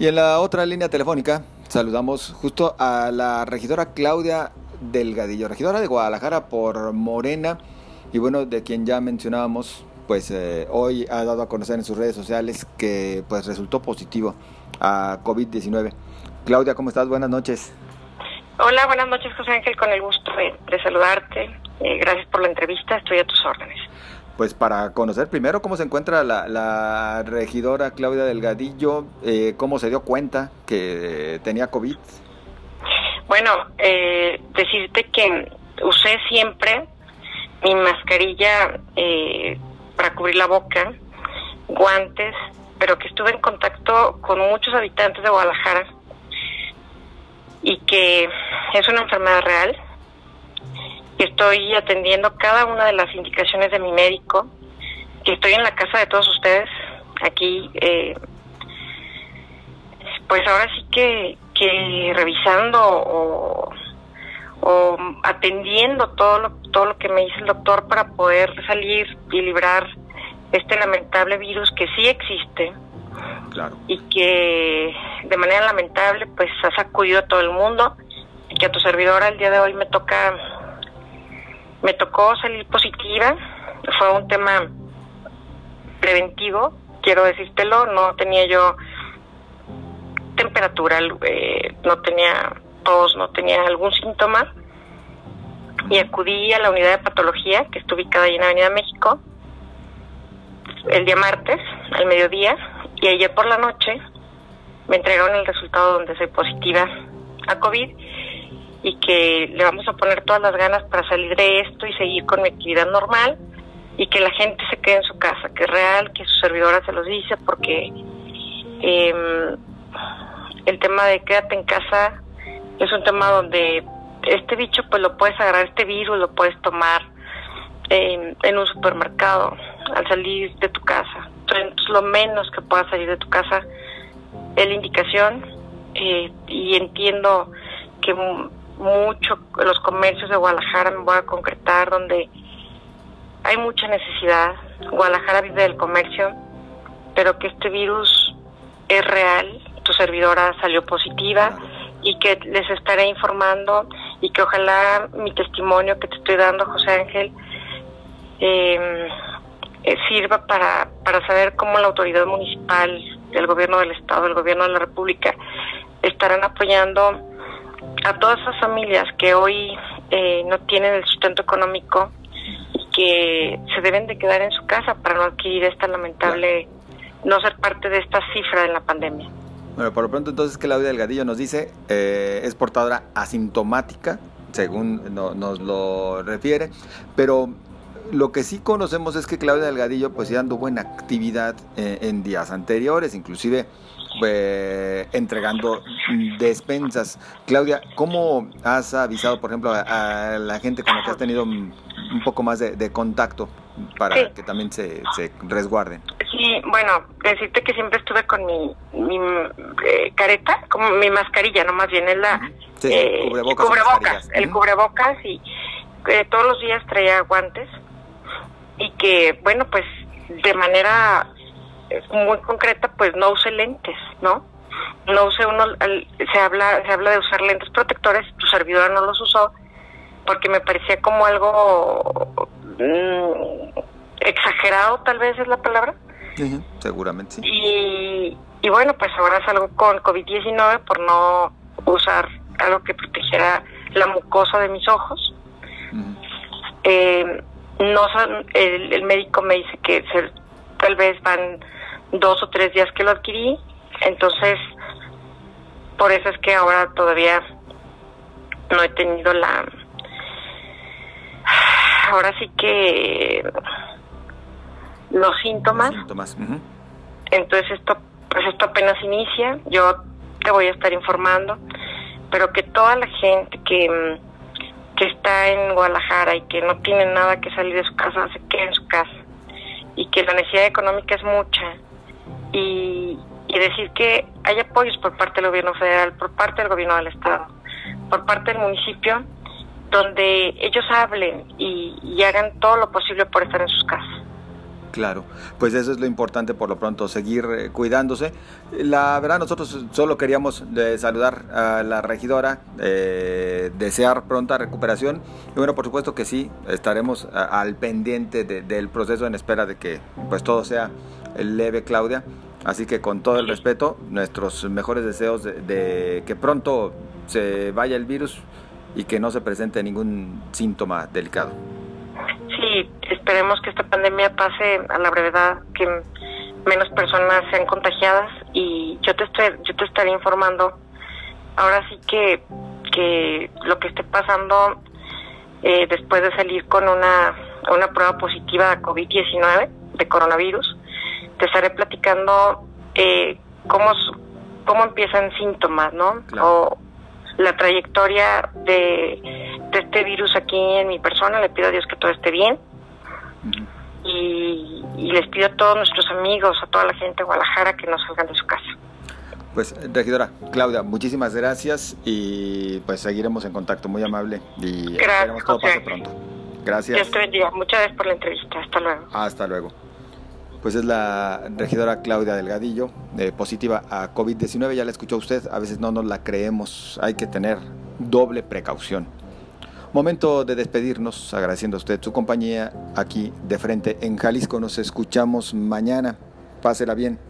Y en la otra línea telefónica saludamos justo a la regidora Claudia Delgadillo, regidora de Guadalajara por Morena y bueno, de quien ya mencionábamos, pues eh, hoy ha dado a conocer en sus redes sociales que pues resultó positivo a COVID-19. Claudia, ¿cómo estás? Buenas noches. Hola, buenas noches José Ángel, con el gusto de, saludarte. Eh, gracias por la entrevista, estoy a tus órdenes pues para conocer primero cómo se encuentra la, regidora Claudia Delgadillo, eh, cómo se dio cuenta que tenía COVID. Bueno, eh, decirte que usé siempre mi mascarilla eh, para cubrir la boca, guantes, pero que estuve en contacto con muchos habitantes de Guadalajara y que es una enfermedad real que estoy atendiendo cada una de las indicaciones de mi médico, que estoy en la casa de todos ustedes, aquí, eh, pues ahora sí que, que revisando o, o, atendiendo todo lo, todo lo que me dice el doctor para poder salir y librar este lamentable virus que sí existe. Y que de manera lamentable pues ha sacudido a todo el mundo y que a tu servidora el día de hoy me toca me tocó salir positiva, fue un tema preventivo, quiero decírtelo, no tenía yo temperatura, eh, no tenía tos, no tenía algún síntoma y acudí a la unidad de patología que está ubicada ahí en Avenida México el día martes al mediodía y ayer por la noche me entregaron el resultado donde soy positiva a COVID y que le vamos a poner todas las ganas para salir de esto y seguir con mi actividad normal y que la gente se quede en su casa, que es real, que su servidora se los dice, porque eh, el tema de quédate en casa es un tema donde este bicho pues lo puedes agarrar, este virus lo puedes tomar en un supermercado al salir de tu casa. Entonces lo menos que puedas salir de tu casa es la indicación eh, y entiendo que mucho los comercios de Guadalajara, me voy a concretar, donde hay mucha necesidad. Guadalajara vive del comercio, pero que este virus es real, tu servidora salió positiva y que les estaré informando y que ojalá mi testimonio que te estoy dando, José Ángel, em, eh, sirva para, para saber cómo la autoridad municipal, el gobierno del Estado, el gobierno de la República, estarán apoyando a todas esas familias que hoy eh, no tienen el sustento económico y que se deben de quedar en su casa para no adquirir esta lamentable, no ser parte de esta cifra de la pandemia. Bueno, por lo pronto entonces Claudia Delgadillo nos dice, eh, es portadora asintomática, según nos lo refiere, pero lo que sí conocemos es que Claudia Delgadillo pues ya dando buena actividad eh, en días anteriores, inclusive eh, entregando despensas. Claudia, ¿cómo has avisado, por ejemplo, a, la gente con la que has tenido un, poco más de, contacto para que también se, se, resguarden? Sí, bueno, decirte que siempre estuve con mi, mi eh, careta, como mi mascarilla, no más bien es la... Eh, cubrebocas. el cubrebocas y todos los días traía guantes y que, bueno, pues de manera muy concreta, pues no use lentes, ¿no? No use uno, se habla, se habla de usar lentes protectores, tu servidora no los usó porque me parecía como algo mm, exagerado, tal vez es la palabra. seguramente sí. Y, y bueno, pues ahora salgo con COVID-19 por no usar algo que protegiera la mucosa de mis ojos. eh, no el, el, médico me dice que se, tal vez van dos o tres días que lo adquirí, entonces por eso es que ahora todavía no he tenido la ahora sí que los síntomas, entonces esto pues esto apenas inicia yo te voy a estar informando pero que toda la gente que que está en Guadalajara y que no tiene nada que salir de su casa se quede en su casa y que la necesidad económica es mucha y, decir que hay apoyos por parte del gobierno federal, por parte del gobierno del estado, por parte del municipio, donde ellos hablen y, hagan todo lo posible por estar en sus casas. Claro, pues eso es lo importante por lo pronto, seguir eh, cuidándose. La verdad, nosotros solo queríamos eh, saludar a la regidora, eh, desear pronta recuperación y bueno, por supuesto que sí, estaremos al pendiente del proceso en espera de que pues todo sea leve, Claudia. Así que con todo el respeto, nuestros mejores deseos de que pronto se vaya el virus y que no se presente ningún síntoma delicado esperemos que esta pandemia pase a la brevedad, que menos personas sean contagiadas y yo te estoy, yo te estaré informando. Ahora sí que, que lo que esté pasando eh, después de salir con una, una prueba positiva de COVID-19, de coronavirus, te estaré platicando eh, cómo, cómo empiezan síntomas, ¿no? O la trayectoria de de este virus aquí en mi persona. Le pido a Dios que todo esté bien. Y, les pido a todos nuestros amigos, a toda la gente de Guadalajara que no salgan de su casa. Pues, regidora Claudia, muchísimas gracias y pues seguiremos en contacto. Muy amable y esperemos todo pase pronto. Gracias. Dios te bendiga. Muchas gracias por la entrevista. Hasta luego. Hasta luego. Pues es la regidora Claudia Delgadillo, eh, positiva a COVID-19. Ya la escuchó usted, a veces no nos la creemos. Hay que tener doble precaución. Momento de despedirnos, agradeciendo a usted su compañía aquí de frente en Jalisco. Nos escuchamos mañana. Pásela bien.